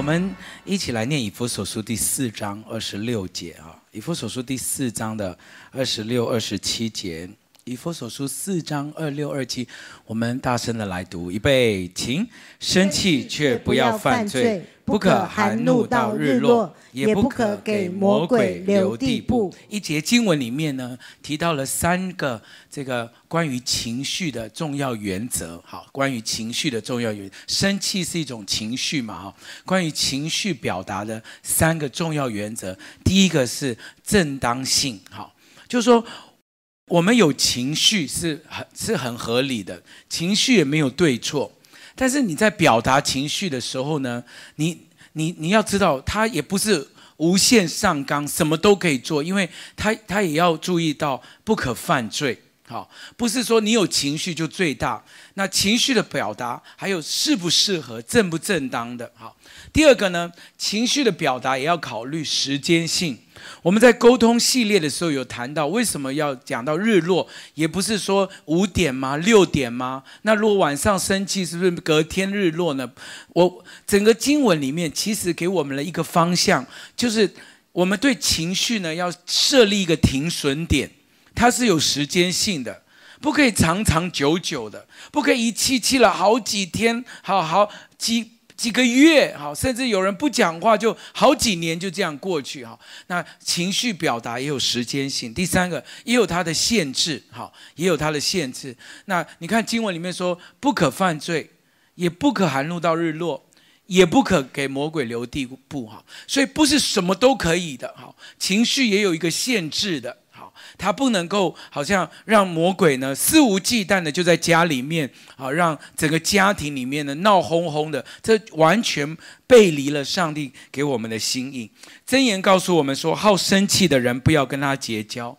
我们一起来念以弗所书第四章二十六节啊，以弗所书第四章的二十六、二十七节。以佛所书四章二六二七，我们大声的来读，预备，请生气却不要犯罪，不可含怒到日落，也不可给魔鬼留地步。一节经文里面呢，提到了三个这个关于情绪的重要原则。好，关于情绪的重要原则，生气是一种情绪嘛？哈，关于情绪表达的三个重要原则，第一个是正当性。好，就是说。我们有情绪是很是很合理的，情绪也没有对错，但是你在表达情绪的时候呢，你你你要知道，他也不是无限上纲，什么都可以做，因为他他也要注意到不可犯罪，好，不是说你有情绪就最大，那情绪的表达还有适不适合、正不正当的，好。第二个呢，情绪的表达也要考虑时间性。我们在沟通系列的时候有谈到，为什么要讲到日落？也不是说五点吗？六点吗？那如果晚上生气，是不是隔天日落呢？我整个经文里面其实给我们了一个方向，就是我们对情绪呢要设立一个停损点，它是有时间性的，不可以长长久久的，不可以一气气了好几天，好好几。几个月，好，甚至有人不讲话，就好几年就这样过去，哈。那情绪表达也有时间性。第三个，也有它的限制，好，也有它的限制。那你看经文里面说，不可犯罪，也不可含怒到日落，也不可给魔鬼留地步，哈。所以不是什么都可以的，哈，情绪也有一个限制的。他不能够好像让魔鬼呢肆无忌惮的就在家里面啊，让整个家庭里面呢闹哄哄的，这完全背离了上帝给我们的心意。箴言告诉我们说，好生气的人不要跟他结交，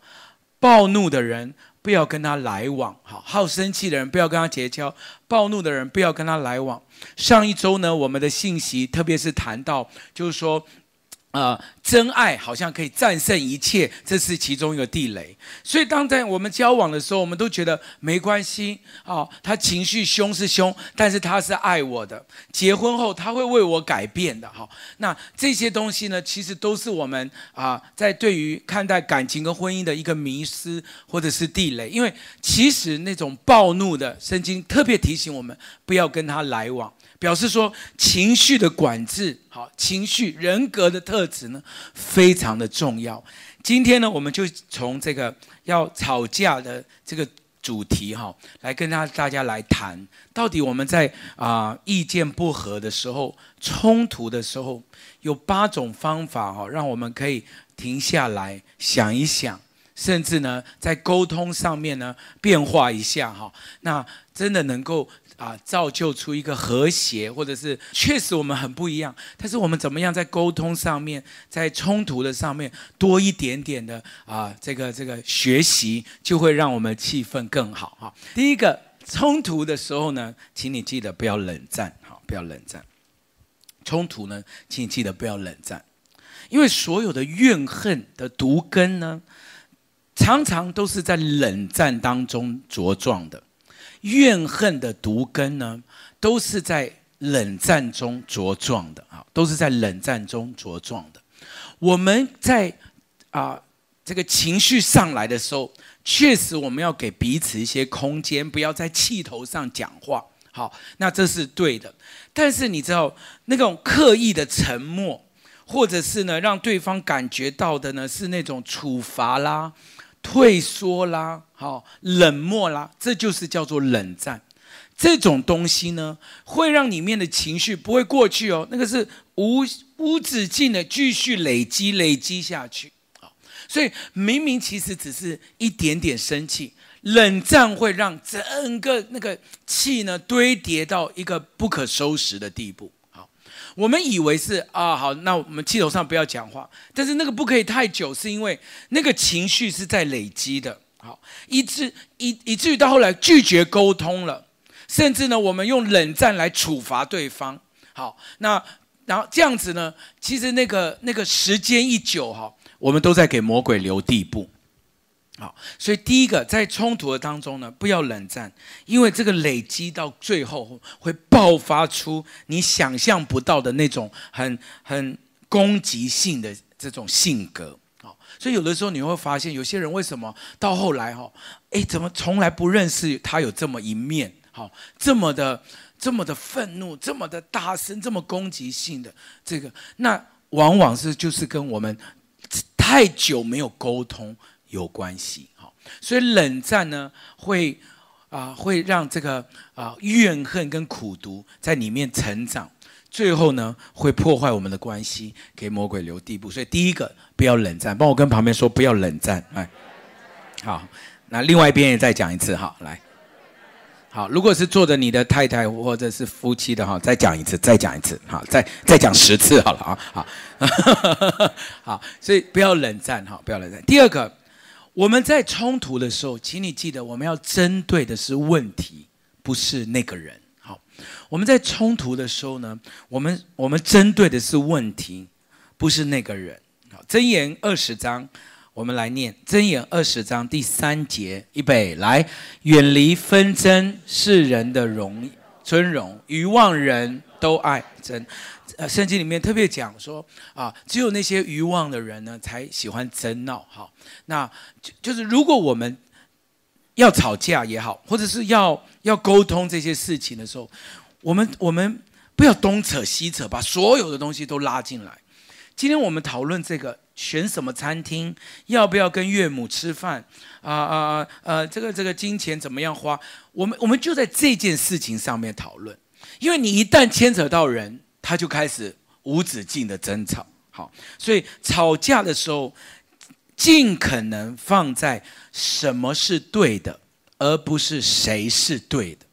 暴怒的人不要跟他来往。好，好生气的人不要跟他结交，暴怒的人不要跟他来往。上一周呢，我们的信息特别是谈到，就是说。啊、真爱好像可以战胜一切，这是其中一个地雷。所以，当在我们交往的时候，我们都觉得没关系啊、哦。他情绪凶是凶，但是他是爱我的。结婚后，他会为我改变的。哈、那这些东西呢，其实都是我们啊、在对于看待感情跟婚姻的一个迷失或者是地雷。因为其实那种暴怒的，圣经特别提醒我们不要跟他来往。表示说情绪的管制，好，情绪人格的特质呢，非常的重要。今天呢，我们就从这个要吵架的这个主题哈，来跟大大家来谈，到底我们在啊、意见不合的时候、冲突的时候，有八种方法哈，让我们可以停下来想一想，甚至呢，在沟通上面呢变化一下哈，那真的能够。啊，造就出一个和谐，或者是确实我们很不一样，但是我们怎么样在沟通上面，在冲突的上面多一点点的啊，这个这个学习就会让我们气氛更好哈。第一个冲突的时候呢，请你记得不要冷战，好，不要冷战。冲突呢，请你记得不要冷战，因为所有的怨恨的毒根呢，常常都是在冷战当中茁壮的。怨恨的毒根呢，都是在冷战中茁壮的啊，都是在冷战中茁壮的。我们在啊这个情绪上来的时候，确实我们要给彼此一些空间，不要在气头上讲话。好，那这是对的。但是你知道，那种刻意的沉默，或者是呢，让对方感觉到的呢，是那种处罚啦。退缩啦，好冷漠啦，这就是叫做冷战。这种东西呢，会让里面的情绪不会过去哦，那个是无无止境的继续累积累积下去。好，所以明明其实只是一点点生气，冷战会让整个那个气呢堆叠到一个不可收拾的地步。我们以为是啊，好，那我们气头上不要讲话，但是那个不可以太久，是因为那个情绪是在累积的，好，以致以以至于到后来拒绝沟通了，甚至呢，我们用冷战来处罚对方，好，那然后这样子呢，其实那个那个时间一久哈，我们都在给魔鬼留地步，好，所以第一个在冲突的当中呢，不要冷战，因为这个累积到最后会爆发出你想象不到的那种很很攻击性的这种性格。好，所以有的时候你会发现，有些人为什么到后来哈，哎，怎么从来不认识他有这么一面？好，这么的这么的愤怒，这么的大声，这么攻击性的这个，那往往是就是跟我们太久没有沟通。有关系，好，所以冷战呢，会啊、会让这个啊、怨恨跟苦毒在里面成长，最后呢，会破坏我们的关系，给魔鬼留地步。所以第一个，不要冷战，帮我跟旁边说不要冷战，哎，好，那另外一边也再讲一次，哈，来，好，如果是坐着你的太太或者是夫妻的哈，再讲一次，再讲一次，好，再再讲十次好了啊，好，好，所以不要冷战哈，不要冷战。第二个。我们在冲突的时候，请你记得，我们要针对的是问题，不是那个人。好，我们在冲突的时候呢，我们我们针对的是问题，不是那个人。好，箴言二十章，我们来念箴言二十章第三节，预备来，远离纷争是人的荣尊荣，愚妄人都爱争。呃，圣经里面特别讲说啊，只有那些愚妄的人呢，才喜欢争闹。好，那就就是如果我们要吵架也好，或者是要要沟通这些事情的时候，我们我们不要东扯西扯，把所有的东西都拉进来。今天我们讨论这个选什么餐厅，要不要跟岳母吃饭啊啊呃，这个这个金钱怎么样花，我们我们就在这件事情上面讨论，因为你一旦牵扯到人。他就开始无止境的争吵，好，所以吵架的时候，尽可能放在什么是对的，而不是谁是对的。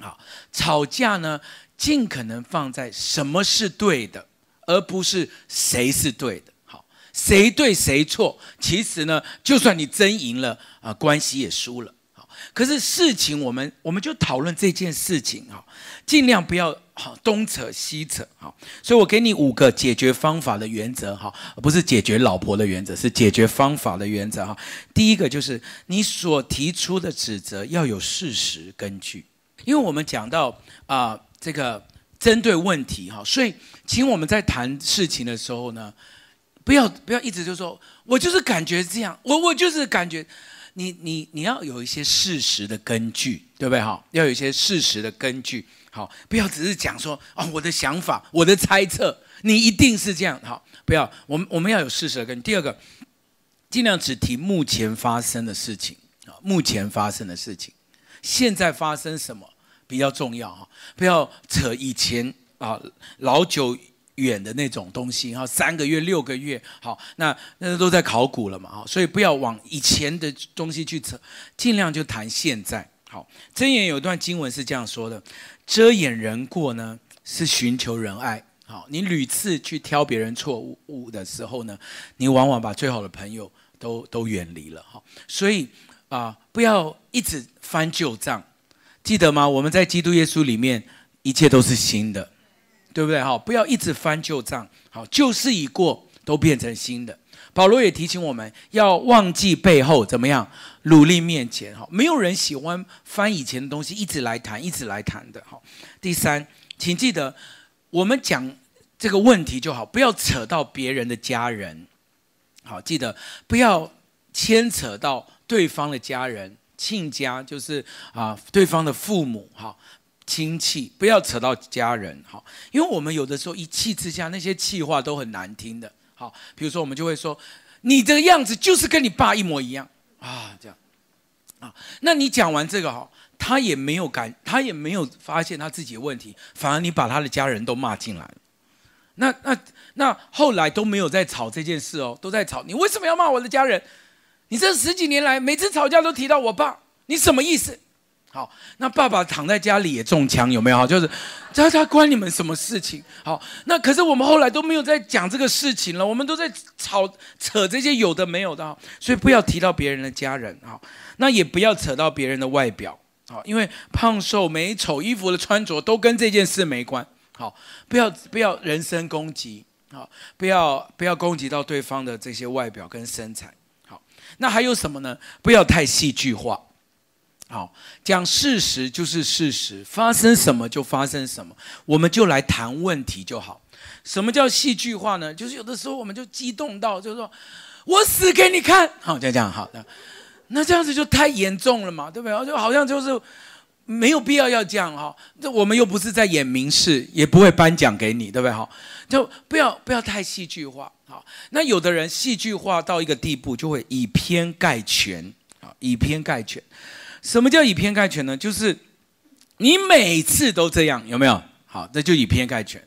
好，吵架呢，尽可能放在什么是对的，而不是谁是对的。好，谁对谁错，其实呢，就算你争赢了啊，关系也输了。可是事情我们我们就讨论这件事情啊，尽量不要。好，东扯西扯，哈，所以我给你五个解决方法的原则，哈，不是解决老婆的原则，是解决方法的原则，哈。第一个就是你所提出的指责要有事实根据，因为我们讲到啊、这个针对问题，哈，所以请我们在谈事情的时候呢，不要不要一直就说，我就是感觉这样，我我就是感觉，你你你要有一些事实的根据，对不对？哈，要有一些事实的根据。好，不要只是讲说哦，我的想法，我的猜测，你一定是这样。好，不要，我们我们要有事实跟。第二个，尽量只提目前发生的事情啊，目前发生的事情，现在发生什么比较重要哈？不要扯以前啊老久远的那种东西哈，三个月、六个月，好，那那都在考古了嘛哈，所以不要往以前的东西去扯，尽量就谈现在。好，箴言有一段经文是这样说的。遮掩人过呢，是寻求人爱。好，你屡次去挑别人错误的时候呢，你往往把最好的朋友都都远离了。好，所以啊，不要一直翻旧账，记得吗？我们在基督耶稣里面，一切都是新的，对不对？好，不要一直翻旧账。好，旧事已过，都变成新的。保罗也提醒我们要忘记背后怎么样，努力面前。哈，没有人喜欢翻以前的东西，一直来谈，一直来谈的。哈，第三，请记得，我们讲这个问题就好，不要扯到别人的家人。好，记得不要牵扯到对方的家人、亲家，就是啊，对方的父母、哈亲戚，不要扯到家人。哈，因为我们有的时候一气之下，那些气话都很难听的。好，比如说我们就会说，你这个样子就是跟你爸一模一样啊，这样啊。那你讲完这个哈，他也没有感，他也没有发现他自己的问题，反而你把他的家人都骂进来了。那那那后来都没有在吵这件事哦，都在吵你为什么要骂我的家人？你这十几年来每次吵架都提到我爸，你什么意思？好，那爸爸躺在家里也中枪，有没有？就是，他他关你们什么事情？好，那可是我们后来都没有在讲这个事情了，我们都在吵扯这些有的没有的，所以不要提到别人的家人，好，那也不要扯到别人的外表，好，因为胖瘦美丑衣服的穿着都跟这件事没关，好，不要不要人身攻击，好，不要不要攻击到对方的这些外表跟身材，好，那还有什么呢？不要太戏剧化。好，讲事实就是事实，发生什么就发生什么，我们就来谈问题就好。什么叫戏剧化呢？就是有的时候我们就激动到，就是说我死给你看，好，就这样好的，那这样子就太严重了嘛，对不对？就好像就是没有必要要这样哈。这我们又不是在演民视，也不会颁奖给你，对不对？好，就不要不要太戏剧化。好，那有的人戏剧化到一个地步，就会以偏概全啊，以偏概全。什么叫以偏概全呢？就是你每次都这样，有没有？好，这就以偏概全。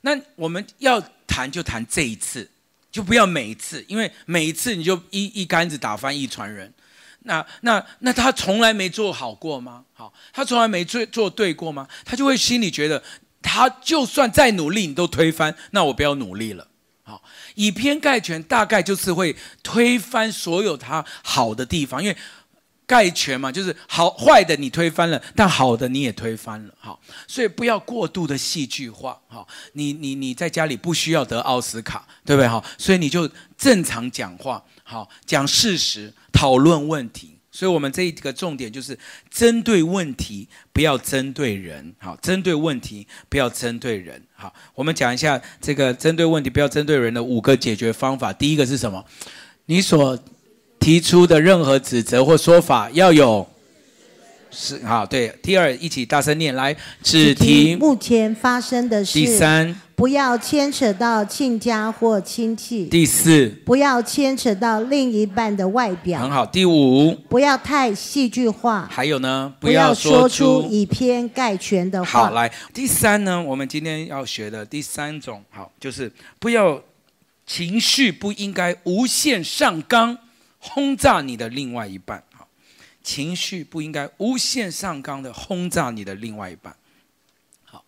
那我们要谈就谈这一次，就不要每一次，因为每一次你就一一竿子打翻一船人。那那那他从来没做好过吗？好，他从来没做做对过吗？他就会心里觉得，他就算再努力，你都推翻，那我不要努力了。好，以偏概全，大概就是会推翻所有他好的地方，因为。概全嘛，就是好坏的你推翻了，但好的你也推翻了，好，所以不要过度的戏剧化，好，你你你在家里不需要得奥斯卡，对不对？好，所以你就正常讲话，好，讲事实，讨论问题。所以我们这一个重点就是针对问题，不要针对人，好，针对问题，不要针对人，好，我们讲一下这个针对问题，不要针对人的五个解决方法。第一个是什么？你所提出的任何指责或说法要有是好对。第二，一起大声念来，只提目前发生的事。第三，不要牵扯到亲家或亲戚。第四，不要牵扯到另一半的外表。很好。第五，不要太戏剧化。还有呢，不要说出以偏概全的话。好，来，第三呢，我们今天要学的第三种，好，就是不要情绪不应该无限上纲。轰炸你的另外一半，好，情绪不应该无限上纲的轰炸你的另外一半。好，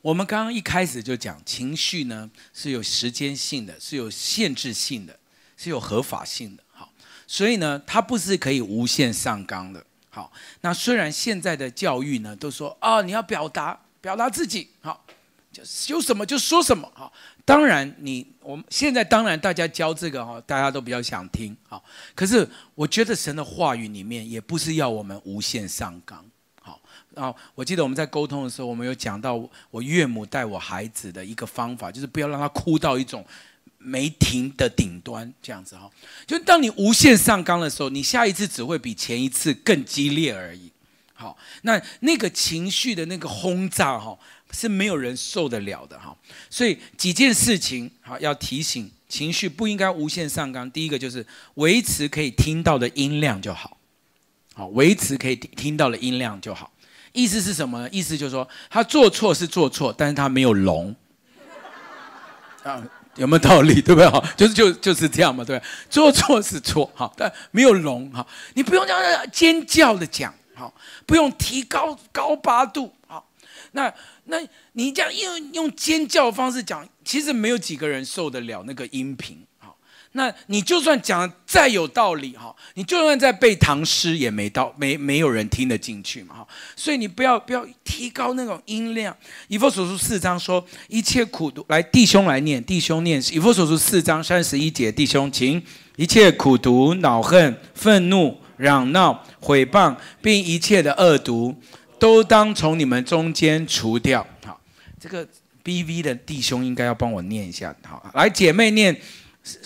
我们刚刚一开始就讲，情绪呢是有时间性的，是有限制性的，是有合法性的。好，所以呢，它不是可以无限上纲的。好，那虽然现在的教育呢都说啊，你要表达表达自己，好，就有什么就说什么，好。当然你，我们现在当然大家教这个哈，大家都比较想听好。可是我觉得神的话语里面也不是要我们无限上纲好。然后我记得我们在沟通的时候，我们有讲到我岳母带我孩子的一个方法，就是不要让他哭到一种没停的顶端这样子哈。就当你无限上纲的时候，你下一次只会比前一次更激烈而已。好，那那个情绪的那个轰炸哈。是没有人受得了的哈，所以几件事情好要提醒，情绪不应该无限上纲。第一个就是维持可以听到的音量就好，好维持可以听到的音量就好。意思是什么呢？意思就是说他做错是做错，但是他没有聋啊，有没有道理？对不对？哈，就是就就是这样嘛，对，做错是错，好，但没有聋，哈，你不用这样尖叫的讲，好，不用提高高八度，那。那你这样用用尖叫方式讲，其实没有几个人受得了那个音频。好，那你就算讲再有道理哈，你就算在背唐诗也没到没没有人听得进去嘛哈。所以你不要不要提高那种音量。以弗所书四章说，一切苦毒，来弟兄来念，弟兄念。以弗所书四章三十一节，弟兄请一切苦毒、恼恨、愤怒、嚷闹、毁谤，并一切的恶毒。都当从你们中间除掉。好，这个 BV 的弟兄应该要帮我念一下。好，来姐妹念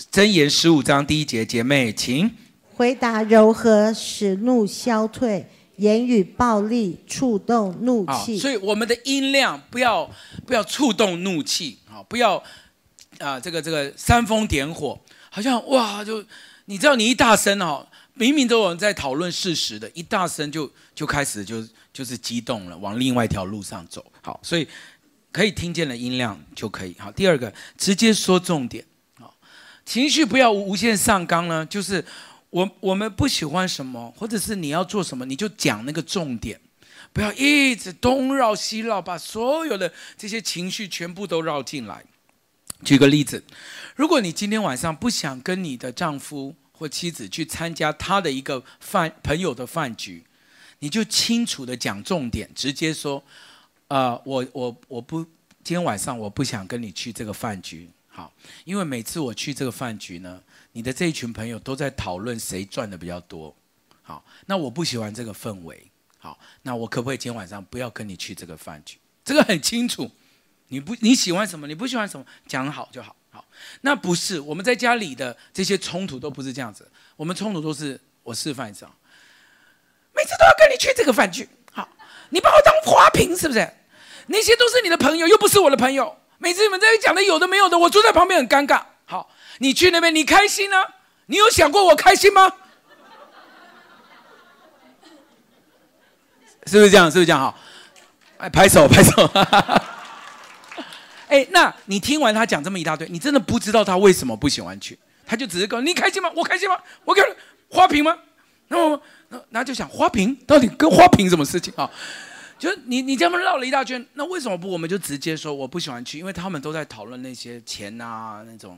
箴言十五章第一节，姐妹请。回答柔和，使怒消退；言语暴力，触动怒气。所以我们的音量不要不要触动怒气。好，不要啊、呃，这个这个煽风点火，好像哇，就你知道你一大声哦，明明都有人在讨论事实的，一大声就就开始就。就是激动了，往另外一条路上走。好，所以可以听见的音量就可以。好，第二个，直接说重点。好，情绪不要无限上纲呢，就是我我们不喜欢什么，或者是你要做什么，你就讲那个重点，不要一直东绕西绕，把所有的这些情绪全部都绕进来。举个例子，如果你今天晚上不想跟你的丈夫或妻子去参加他的一个饭朋友的饭局。你就清楚的讲重点，直接说，啊、呃，我我我不，今天晚上我不想跟你去这个饭局，好，因为每次我去这个饭局呢，你的这一群朋友都在讨论谁赚的比较多。好，那我不喜欢这个氛围。好，那我可不可以今天晚上不要跟你去这个饭局？这个很清楚，你不你喜欢什么，你不喜欢什么，讲好就好。好，那不是我们在家里的这些冲突都不是这样子，我们冲突都是我示范一下，次都要跟你去这个饭局。好，你把我当花瓶是不是？那些都是你的朋友，又不是我的朋友。每次你们在这讲的有的没有的，我坐在旁边很尴尬。好，你去那边你开心呢？你有想过我开心吗？是不是这样？是不是这样？好，哎，拍手拍手。哎，那你听完他讲这么一大堆，你真的不知道他为什么不喜欢去？他就只是告你开心吗？我开心吗？我看花瓶吗？那我那那就想花瓶到底跟花瓶什么事情啊？就你你这么绕了一大圈，那为什么不我们就直接说我不喜欢去？因为他们都在讨论那些钱啊，那种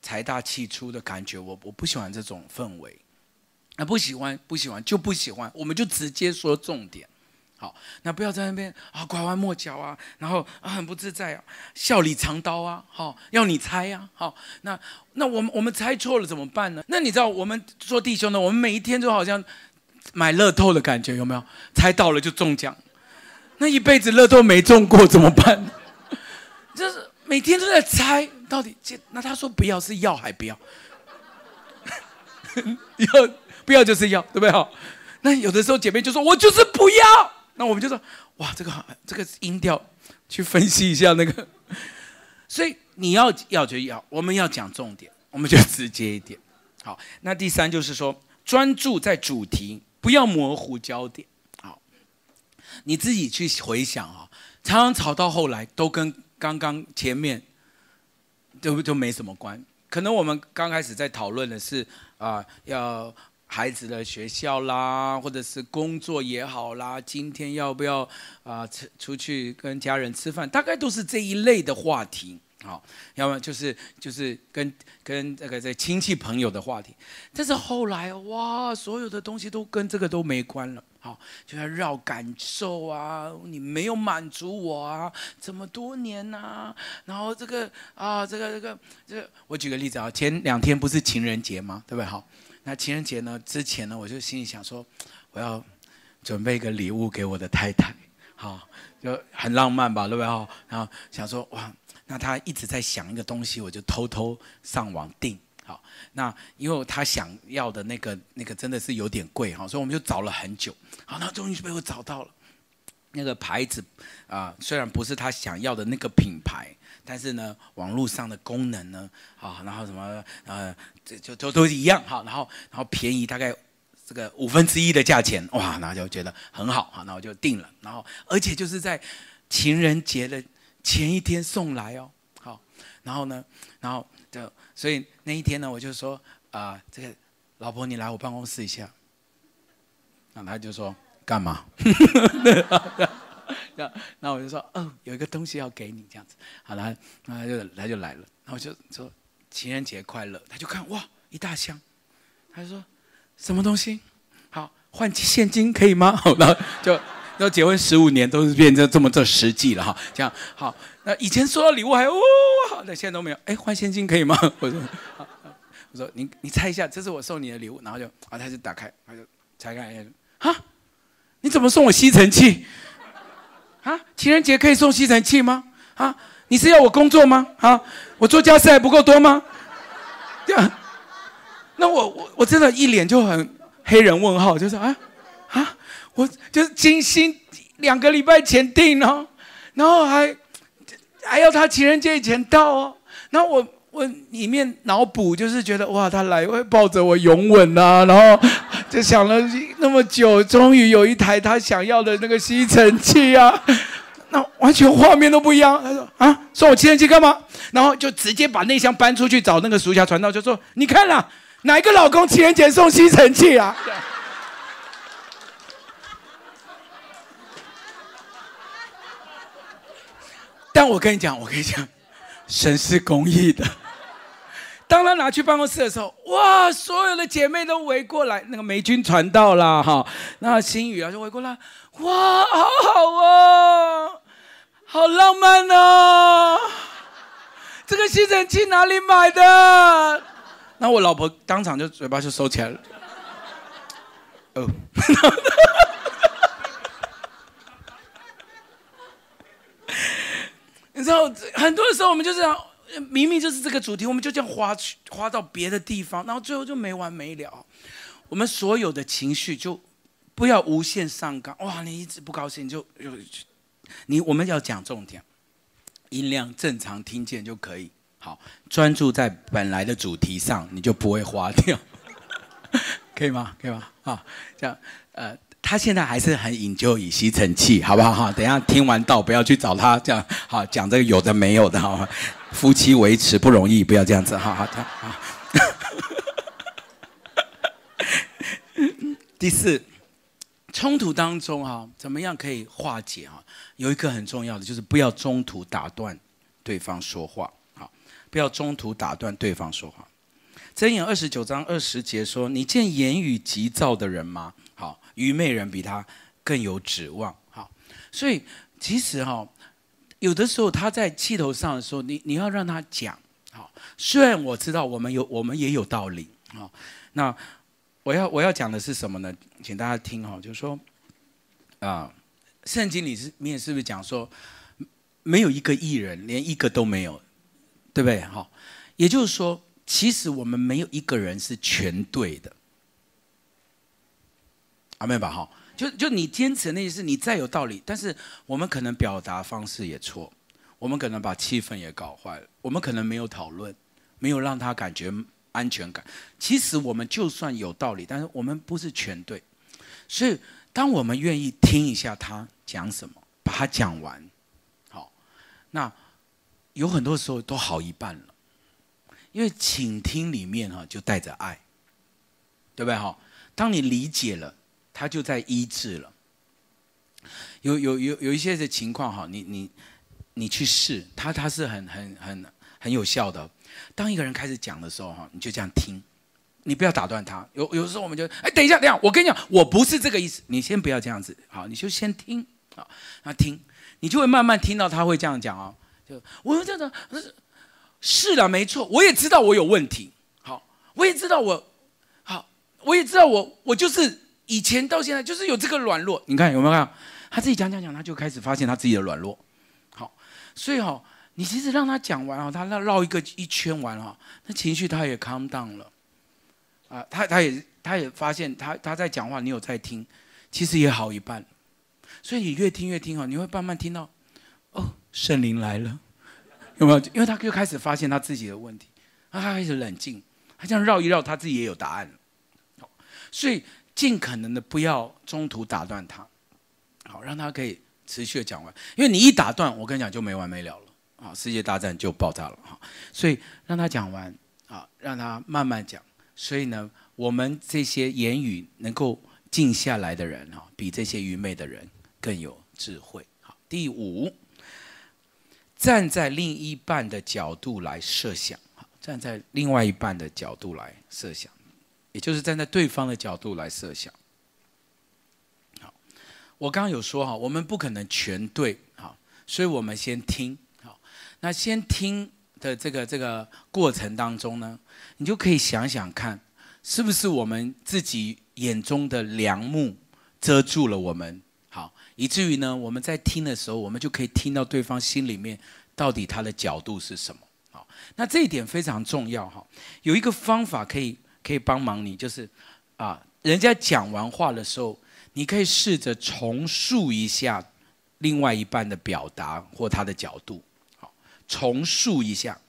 财大气粗的感觉，我我不喜欢这种氛围。那不喜欢不喜欢就不喜欢，我们就直接说重点。好，那不要在那边啊拐弯抹角啊，然后啊很不自在啊，笑里藏刀啊，好要你猜呀，好那那我们我们猜错了怎么办呢？那你知道我们做弟兄的，我们每一天就好像买乐透的感觉，有没有？猜到了就中奖。那一辈子乐透没中过怎么办？就是每天都在猜到底这。那他说不要是要还不要？要不要就是要，对不对？好，那有的时候姐妹就说：“我就是不要。”那我们就说：“哇，这个好，这个音调，去分析一下那个。”所以你要要就要，我们要讲重点，我们就直接一点。好，那第三就是说，专注在主题，不要模糊焦点。好你自己去回想啊，常常吵到后来都跟刚刚前面就就没什么关。可能我们刚开始在讨论的是啊，要孩子的学校啦，或者是工作也好啦，今天要不要啊出出去跟家人吃饭，大概都是这一类的话题。好，要么就是就是跟跟这个这亲戚朋友的话题。但是后来哇，所有的东西都跟这个都没关了。好，就要绕感受啊！你没有满足我啊，这么多年呐、然后这个啊，这个这个这个，我举个例子啊，前两天不是情人节吗？对不对？好，那情人节呢之前呢，我就心里想说，我要准备一个礼物给我的太太，好，就很浪漫吧，对不对？好，然后想说哇，那他一直在想一个东西，我就偷偷上网订。好，那因为他想要的那个那个真的是有点贵哈，所以我们就找了很久。好，那终于被我找到了那个牌子啊，虽然不是他想要的那个品牌，但是呢，网络上的功能呢，啊，然后什么呃，这就都都一样哈，然后然后便宜大概这个五分之一的价钱，哇，那就觉得很好哈，那我就订了，然后而且就是在情人节的前一天送来哦，好，然后呢，然后就。所以那一天呢，我就说啊、这个老婆你来我办公室一下。那他就说干嘛？那我就说哦，有一个东西要给你这样子。好了，那他就他就来了。然后我就说情人节快乐。他就看哇一大箱，他就说什么东西？好换现金可以吗？好，然后就。要结婚十五年都是变成这么这实际了哈，这样好。那以前收到礼物还哦，那现在都没有。哎，换现金可以吗？我说，我说你你猜一下，这是我送你的礼物，然后就啊，他就打开，他就拆开，啊，你怎么送我吸尘器？啊，情人节可以送吸尘器吗？啊，你是要我工作吗？啊，我做家事还不够多吗？这样，那我我我真的一脸就很黑人问号，就是啊啊。我就是精心两个礼拜前订哦，然后还还要他情人节以前到哦，然后我我里面脑补就是觉得哇，他来会抱着我拥吻啊，然后就想了那么久，终于有一台他想要的那个吸尘器啊，那完全画面都不一样。他说啊，送我情人节干嘛？然后就直接把那箱搬出去找那个属下传道，就说你看啦，哪一个老公情人节送吸尘器啊？但我跟你讲，我跟你讲，神是公义的。当他拿去办公室的时候，哇，所有的姐妹都围过来，那个美君传道啦，哈，那新宇啊就围过来，哇，好好哦，好浪漫哦，这个吸尘器哪里买的？那我老婆当场就嘴巴就收起来了。哦，知道，很多时候我们就是明明就是这个主题，我们就这样滑去滑到别的地方，然后最后就没完没了。我们所有的情绪就不要无限上纲。哇，你一直不高兴就就你我们要讲重点，音量正常听见就可以。好，专注在本来的主题上，你就不会花掉，可以吗？可以吗？啊，这样，呃，他现在还是很引咎以吸尘器，好不好？哈，等一下听完道不要去找他，这样好讲这个有的没有的，好吗？夫妻维持不容易，不要这样子，好好好。第四，冲突当中哈，怎么样可以化解哈？有一个很重要的就是不要中途打断对方说话。不要中途打断对方说话。箴言二十九章二十节说：“你见言语急躁的人吗？愚昧人比他更有指望。”好，所以其实哈，有的时候他在气头上的时候，你你要让他讲。好，虽然我知道我们有我们也有道理。好，那我要我要讲的是什么呢？请大家听哈，就是说啊，圣经里是面是不是讲说，没有一个艺人，连一个都没有。对不对？哈，也就是说，其实我们没有一个人是全对的，阿妹吧？哈，就就你坚持那些事，你再有道理，但是我们可能表达方式也错，我们可能把气氛也搞坏了，我们可能没有讨论，没有让他感觉安全感。其实我们就算有道理，但是我们不是全对，所以当我们愿意听一下他讲什么，把他讲完，好，那。有很多时候都好一半了，因为倾听里面哈就带着爱，对不对哈？当你理解了，他就在医治了。有有有有一些的情况哈，你你你去试，他他是很很很很有效的。当一个人开始讲的时候哈，你就这样听，你不要打断他。有有时候我们就哎，等一下，等一下，我跟你讲，我不是这个意思，你先不要这样子，好，你就先听啊，那听，你就会慢慢听到他会这样讲哦。就我这样的，是的，没错，我也知道我有问题。好，我也知道我，好，我也知道我，我就是以前到现在就是有这个软弱。你看有没有看？他自己讲讲讲，他就开始发现他自己的软弱。好，所以哈，你其实让他讲完啊，他绕绕一个一圈完哈，那情绪他也 calm down 了。啊，他他也他也发现他他在讲话，你有在听，其实也好一半。所以你越听越听哈，你会慢慢听到。哦，圣灵来了，有没有？因为他就开始发现他自己的问题，他开始冷静，他这样绕一绕，他自己也有答案。所以尽可能的不要中途打断他，好，让他可以持续的讲完。因为你一打断，我跟你讲就没完没了了，啊，世界大战就爆炸了哈。所以让他讲完，啊，让他慢慢讲。所以呢，我们这些言语能够静下来的人，哈，比这些愚昧的人更有智慧。好，第五。站在另一半的角度来设想，站在另外一半的角度来设想，也就是站在对方的角度来设想。好，我刚刚有说哈，我们不可能全对，好，所以我们先听，好，那先听的这个这个过程当中呢，你就可以想想看，是不是我们自己眼中的梁木遮住了我们好。以至于呢，我们在听的时候，我们就可以听到对方心里面到底他的角度是什么。好，那这一点非常重要哈。有一个方法可以可以帮忙你，就是啊，人家讲完话的时候，你可以试着重述一下另外一半的表达或他的角度。好，重述一下，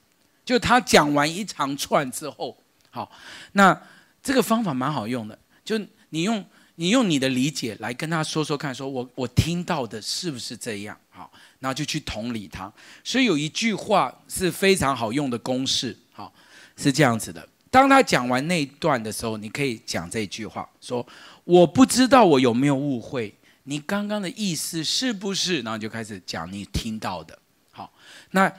就他讲完一长串之后，好，那这个方法蛮好用的，就你用。你用你的理解来跟他说说看，说我我听到的是不是这样？好，然后就去同理他。所以有一句话是非常好用的公式，好，是这样子的。当他讲完那一段的时候，你可以讲这句话，说我不知道我有没有误会，你刚刚的意思是不是？然后就开始讲你听到的。好，那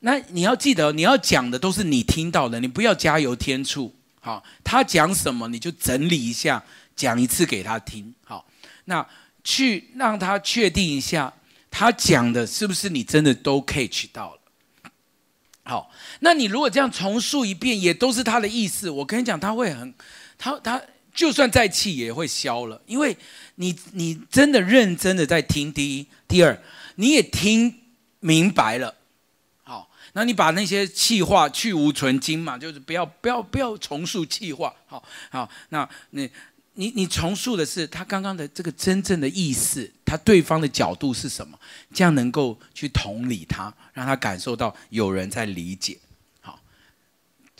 那你要记得，你要讲的都是你听到的，你不要加油添醋。好，他讲什么你就整理一下。讲一次给他听，好，那去让他确定一下，他讲的是不是你真的都 catch 到了？好，那你如果这样重述一遍，也都是他的意思，我跟你讲，他会很，他他就算再气也会消了，因为你你真的认真的在听。第一，第二，你也听明白了。好，那你把那些气话去无存菁嘛，就是不要不要不要重述气话。好好，那你。你你重述的是他刚刚的这个真正的意思，他对方的角度是什么？这样能够去同理他，让他感受到有人在理解。好，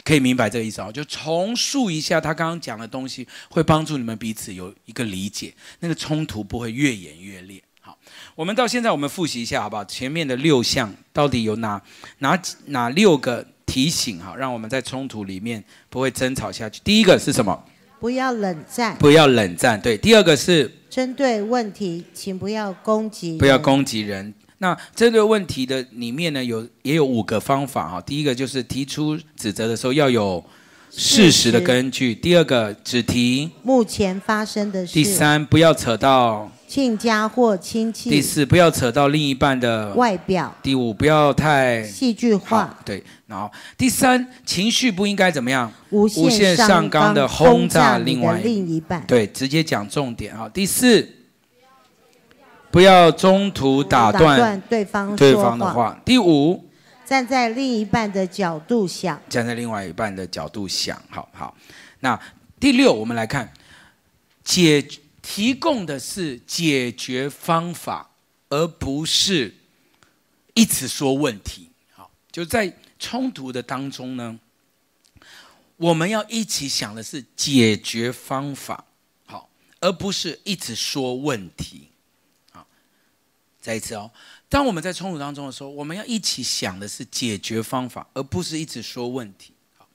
可以明白这个意思啊？就重述一下他刚刚讲的东西，会帮助你们彼此有一个理解，那个冲突不会越演越烈。好，我们到现在我们复习一下好不好？前面的六项到底有哪哪哪六个提醒？哈，让我们在冲突里面不会争吵下去。第一个是什么？不要冷战，不要冷战。对，第二个是针对问题，请不要攻击，不要攻击人。那针对问题的里面呢，有也有五个方法哈。第一个就是提出指责的时候要有事实的根据。第二个只提目前发生的事。第三，不要扯到。亲家或亲戚。第四，不要扯到另一半的外表。第五，不要太戏剧化。对，然后第三，情绪不应该怎么样？无限上纲的轰炸另外另一半。对，直接讲重点啊。第四，不要中途打断对方对方的话。第五，站在另一半的角度想。站在另外一半的角度想，好好。那第六，我们来看解。提供的是解决方法，而不是一直说问题。好，就在冲突的当中呢，我们要一起想的是解决方法，好，而不是一直说问题。好，再一次哦，当我们在冲突当中的时候，我们要一起想的是解决方法，而不是一直说问题。好，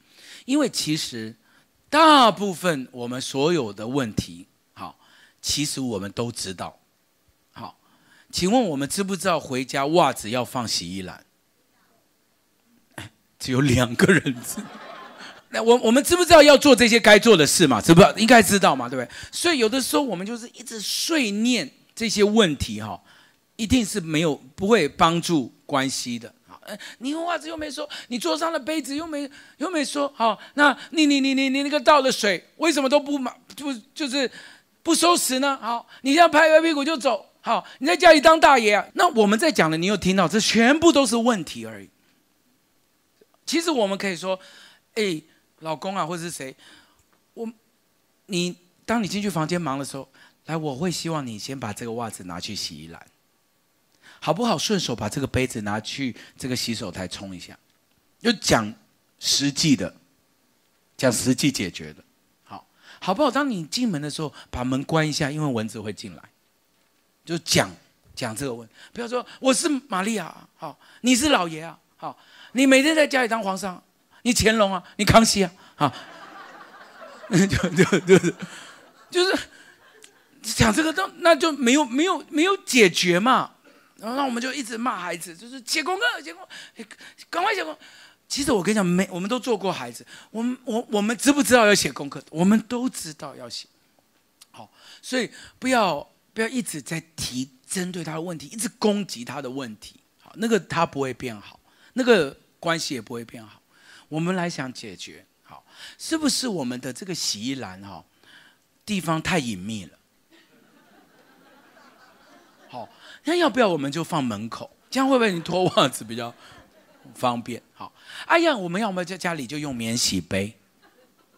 因为其实大部分我们所有的问题。其实我们都知道，好，请问我们知不知道回家袜子要放洗衣篮？只有两个人知。那我我们知不知道要做这些该做的事嘛？知不知道？应该知道嘛？对不对？所以有的时候我们就是一直碎念这些问题哈，一定是没有不会帮助关系的。好，你袜子又没说，你桌上的杯子又没又没说，好，那你你你你你那个倒的水为什么都不满？就就是。不收拾呢？好，你这样拍拍屁股就走。好，你在家里当大爷啊？那我们在讲的，你有听到？这全部都是问题而已。其实我们可以说，哎，老公啊，或者是谁，我，你当你进去房间忙的时候，来，我会希望你先把这个袜子拿去洗衣篮，好不好？顺手把这个杯子拿去这个洗手台冲一下，就讲实际的，讲实际解决的。好不好？当你进门的时候，把门关一下，因为蚊子会进来。就讲讲这个问，不要说我是玛利亚，好，你是老爷啊，好，你每天在家里当皇上，你乾隆啊，你康熙啊，好，就就就是就是讲这个都那就没有没有没有解决嘛，然后那我们就一直骂孩子，就是写功课，写功，赶快写功课。其实我跟你讲，没，我们都做过孩子，我们我我们知不知道要写功课？我们都知道要写。好，所以不要不要一直在提针对他的问题，一直攻击他的问题。好，那个他不会变好，那个关系也不会变好。我们来想解决，好，是不是我们的这个洗衣篮哈地方太隐秘了？好，那要不要我们就放门口？这样会不会你脱袜子比较方便？好。哎呀，我们要么在家里就用免洗杯，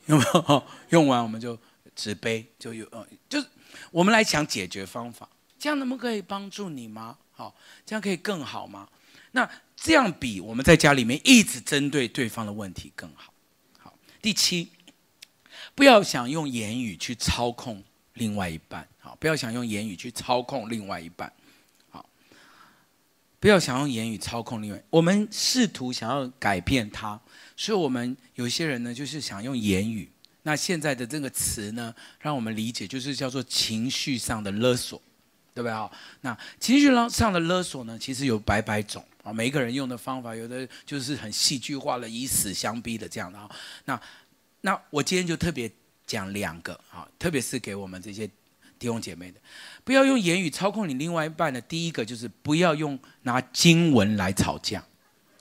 有没有？用完我们就纸杯就有，呃，就是我们来想解决方法，这样能不能可以帮助你吗？好，这样可以更好吗？那这样比我们在家里面一直针对对方的问题更好。好，第七，不要想用言语去操控另外一半，好，不要想用言语去操控另外一半。不要想用言语操控另外，我们试图想要改变他，所以我们有些人呢，就是想用言语。那现在的这个词呢，让我们理解就是叫做情绪上的勒索，对不对啊？那情绪上的勒索呢，其实有百百种啊，每一个人用的方法，有的就是很戏剧化的，以死相逼的这样的啊。那那我今天就特别讲两个啊，特别是给我们这些。弟兄姐妹的，不要用言语操控你另外一半的。第一个就是不要用拿经文来吵架，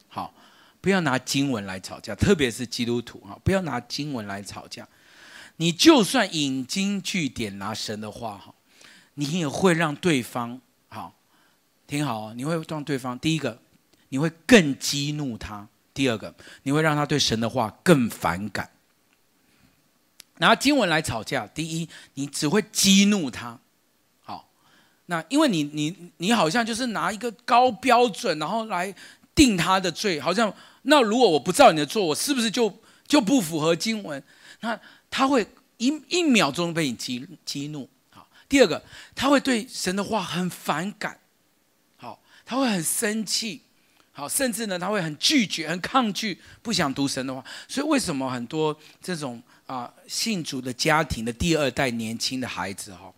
好，不要拿经文来吵架，特别是基督徒哈，不要拿经文来吵架。你就算引经据典拿神的话哈，你也会让对方好听好哦，你会让对方第一个，你会更激怒他；第二个，你会让他对神的话更反感。拿经文来吵架，第一，你只会激怒他。好，那因为你你你好像就是拿一个高标准，然后来定他的罪，好像那如果我不照你的做，我是不是就就不符合经文？那他会一一秒钟被你激激怒。好，第二个，他会对神的话很反感。好，他会很生气。好，甚至呢，他会很拒绝、很抗拒，不想读神的话。所以为什么很多这种啊信主的家庭的第二代年轻的孩子哈，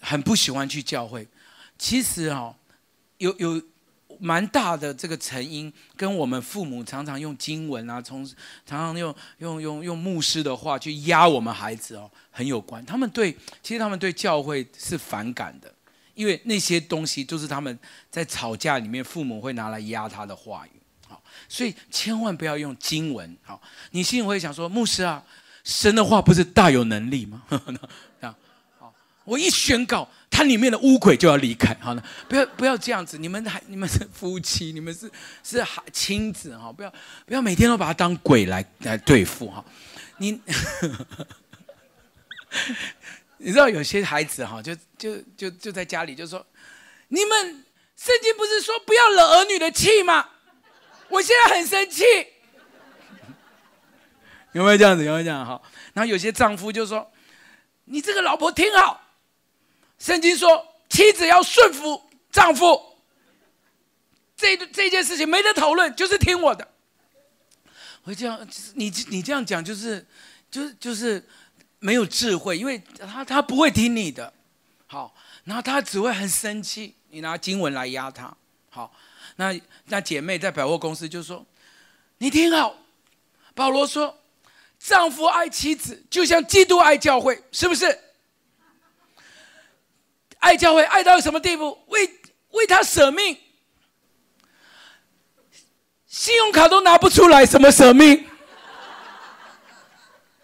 很不喜欢去教会？其实哈，有有蛮大的这个成因，跟我们父母常常用经文啊，从常常用用用用牧师的话去压我们孩子哦，很有关。他们对，其实他们对教会是反感的。因为那些东西都是他们在吵架里面，父母会拿来压他的话语，好，所以千万不要用经文，好，你心里会想说，牧师啊，神的话不是大有能力吗？这样，好，我一宣告，它里面的污鬼就要离开，好了，不要不要这样子，你们还你们是夫妻，你们是是亲子哈，不要不要每天都把他当鬼来来对付哈，你。你知道有些孩子哈，就就就就在家里就说：“你们圣经不是说不要惹儿女的气吗？我现在很生气。”有没有这样子？有没有这样？好，然后有些丈夫就说：“你这个老婆听好，圣经说妻子要顺服丈夫，这这件事情没得讨论，就是听我的。”我这样，你你这样讲就是就是就是。没有智慧，因为他他不会听你的，好，然后他只会很生气。你拿经文来压他，好，那那姐妹在百货公司就说：“你听好，保罗说，丈夫爱妻子，就像基督爱教会，是不是？爱教会爱到什么地步？为为他舍命，信用卡都拿不出来，什么舍命？”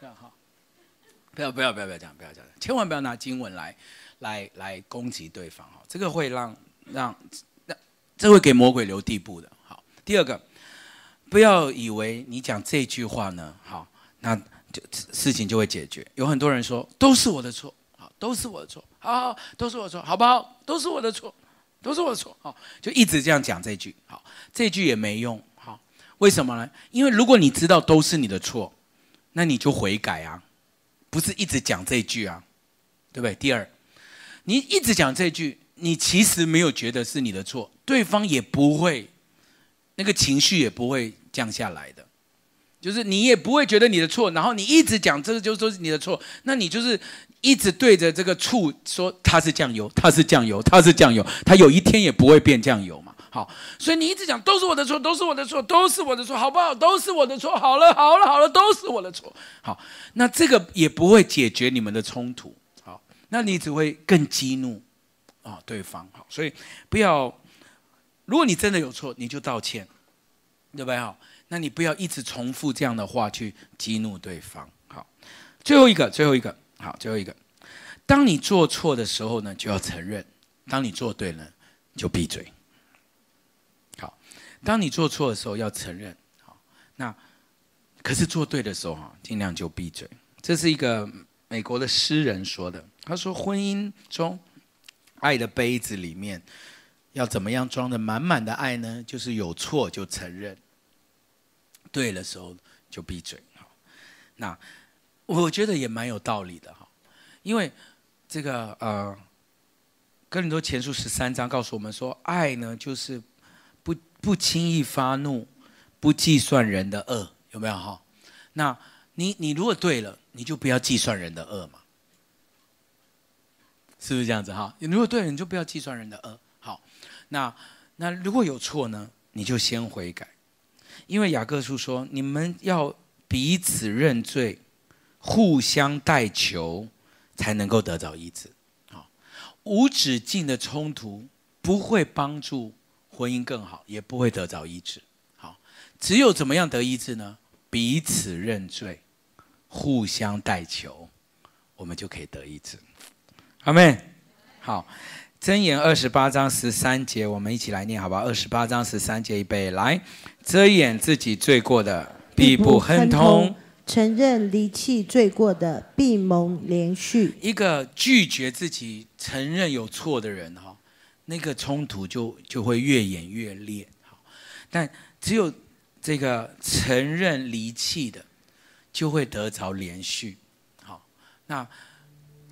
不要不要不要不要这样，不要这样，千万不要拿经文来，来来攻击对方哈，这个会让让让，这会给魔鬼留地步的。好，第二个，不要以为你讲这句话呢，好，那就事情就会解决。有很多人说都是我的错，好，都是我的错，好，好，都是我错，好不好？都是我的错，都是我的错，好，就一直这样讲这句，好，这句也没用，好，为什么呢？因为如果你知道都是你的错，那你就悔改啊。不是一直讲这句啊，对不对？第二，你一直讲这句，你其实没有觉得是你的错，对方也不会，那个情绪也不会降下来的，就是你也不会觉得你的错，然后你一直讲这个就说是你的错，那你就是一直对着这个醋说它是酱油，它是酱油，它是酱油，它有一天也不会变酱油嘛。好，所以你一直讲都是我的错，都是我的错，都是我的错，好不好？都是我的错。好了，好了，好了，都是我的错。好，那这个也不会解决你们的冲突。好，那你只会更激怒啊对方。好，所以不要，如果你真的有错，你就道歉，对不对？好，那你不要一直重复这样的话去激怒对方。好，最后一个，最后一个，好，最后一个，当你做错的时候呢，就要承认；当你做对了，就闭嘴。好当你做错的时候要承认，好，那可是做对的时候哈，尽量就闭嘴。这是一个美国的诗人说的，他说婚姻中爱的杯子里面要怎么样装的满满的爱呢？就是有错就承认，对的时候就闭嘴。那我觉得也蛮有道理的哈，因为这个呃，哥林多前书十三章告诉我们说，爱呢就是不。不轻易发怒，不计算人的恶，有没有哈？那你你如果对了，你就不要计算人的恶嘛，是不是这样子哈？你如果对了，你就不要计算人的恶。那那如果有错呢，你就先悔改，因为雅各书说，你们要彼此认罪，互相代求，才能够得着医治。好，无止境的冲突不会帮助。婚姻更好，也不会得着医治。好，只有怎么样得医治呢？彼此认罪，互相代求，我们就可以得医治。阿妹，好，箴言二十八章十三节，我们一起来念，好不好？二十八章十三节，预备来，遮掩自己罪过的，必不亨通。承认离弃罪过的，必蒙连续。一个拒绝自己承认有错的人，哈，那个冲突就就会越演越烈。好，但只有这个承认离弃的，就会得着连续。好，那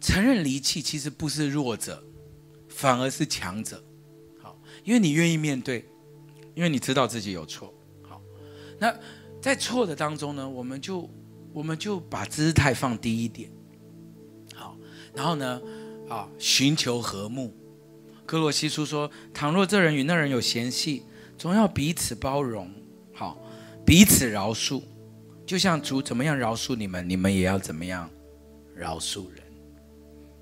承认离弃其实不是弱者，反而是强者。好，因为你愿意面对，因为你知道自己有错。好，那在错的当中呢，我们就。我们就把姿态放低一点，好，然后呢，啊，寻求和睦。歌罗西书说：“倘若这人与那人有嫌隙，总要彼此包容，好，彼此饶恕，就像主怎么样饶恕你们，你们也要怎么样饶恕人。”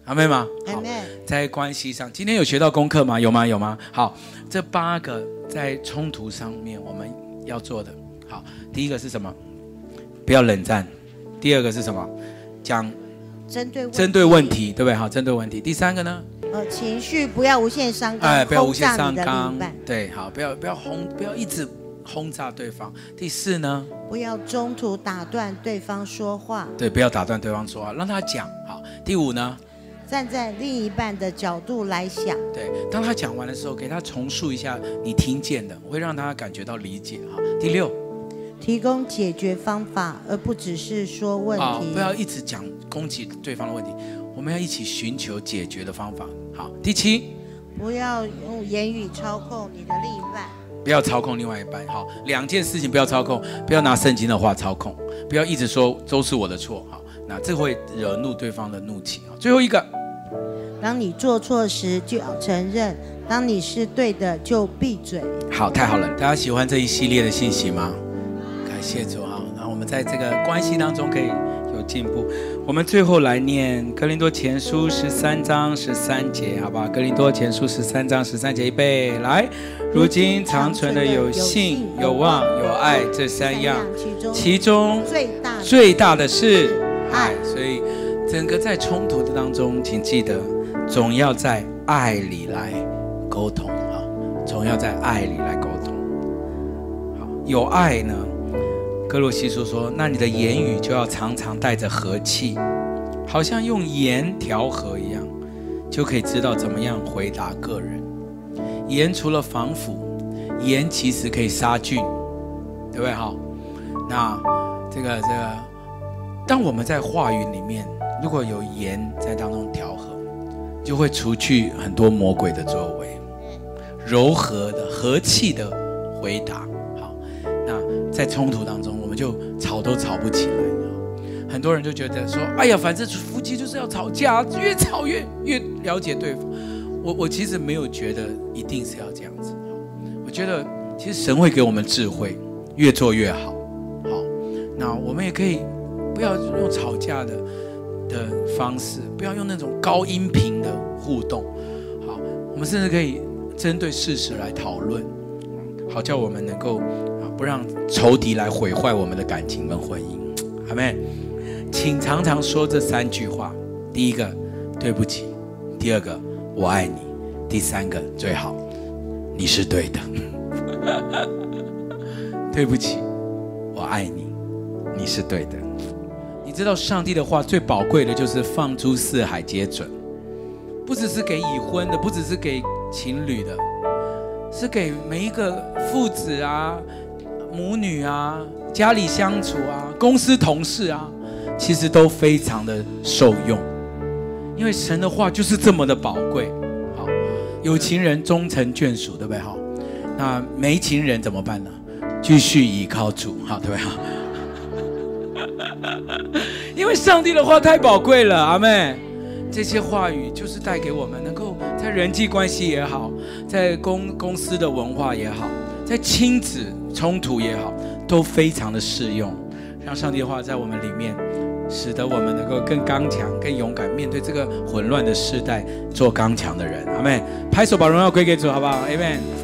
阿妹吗？阿们。在关系上，今天有学到功课吗？有吗？有吗？好，这八个在冲突上面我们要做的，好，第一个是什么？不要冷战。第二个是什么？讲针对针对问题，对不对？好，针对问题。第三个呢？呃，情绪不要无限上纲，哎，不要无限上纲。对，好，不要不要轰，不要一直轰炸对方。第四呢？不要中途打断对方说话。对，不要打断对方说话，让他讲。好，第五呢？站在另一半的角度来想。对，当他讲完的时候，给他重述一下你听见的，会让他感觉到理解。哈，第六。提供解决方法，而不只是说问题。好，不要一直讲攻击对方的问题，我们要一起寻求解决的方法。好，第七，不要用言语操控你的另一半。不要操控另外一半。好，两件事情不要操控，不要拿圣经的话操控，不要一直说都是我的错。好，那这会惹怒对方的怒气。啊，最后一个，当你做错时就要承认，当你是对的就闭嘴。好，太好了，大家喜欢这一系列的信息吗？感谢主啊，然后我们在这个关系当中可以有进步。我们最后来念《格林多前书》十三章十三节，好不好？《格林多前书》十三章十三节，预备来。如今长存的有信、有望、有爱这三样，其中最大的是爱。所以整个在冲突的当中，请记得总要在爱里来沟通啊，总要在爱里来沟通。好，有爱呢？歌罗西书说：“那你的言语就要常常带着和气，好像用盐调和一样，就可以知道怎么样回答个人。盐除了防腐，盐其实可以杀菌，对不对？哈，那这个这个，当我们在话语里面如果有盐在当中调和，就会除去很多魔鬼的作为，柔和的和气的回答。”好，那在冲突当中，我们就吵都吵不起来。很多人就觉得说：“哎呀，反正夫妻就是要吵架，越吵越越了解对方。”我我其实没有觉得一定是要这样子。我觉得其实神会给我们智慧，越做越好。好，那我们也可以不要用吵架的的方式，不要用那种高音频的互动。好，我们甚至可以针对事实来讨论，好叫我们能够啊。不让仇敌来毁坏我们的感情跟婚姻，阿们，请常常说这三句话：第一个，对不起；第二个，我爱你；第三个，最好你是对的。对不起，我爱你，你是对的。你知道上帝的话最宝贵的就是放诸四海皆准，不只是给已婚的，不只是给情侣的，是给每一个父子啊。母女啊，家里相处啊，公司同事啊，其实都非常的受用，因为神的话就是这么的宝贵。好，有情人终成眷属，对不对？好，那没情人怎么办呢？继续依靠主，好，对不对？好，因为上帝的话太宝贵了，阿妹，这些话语就是带给我们，能够在人际关系也好，在公公司的文化也好，在亲子。冲突也好，都非常的适用，让上帝的话在我们里面，使得我们能够更刚强、更勇敢，面对这个混乱的时代，做刚强的人。阿妹，拍手把荣耀归给主，好不好？阿们。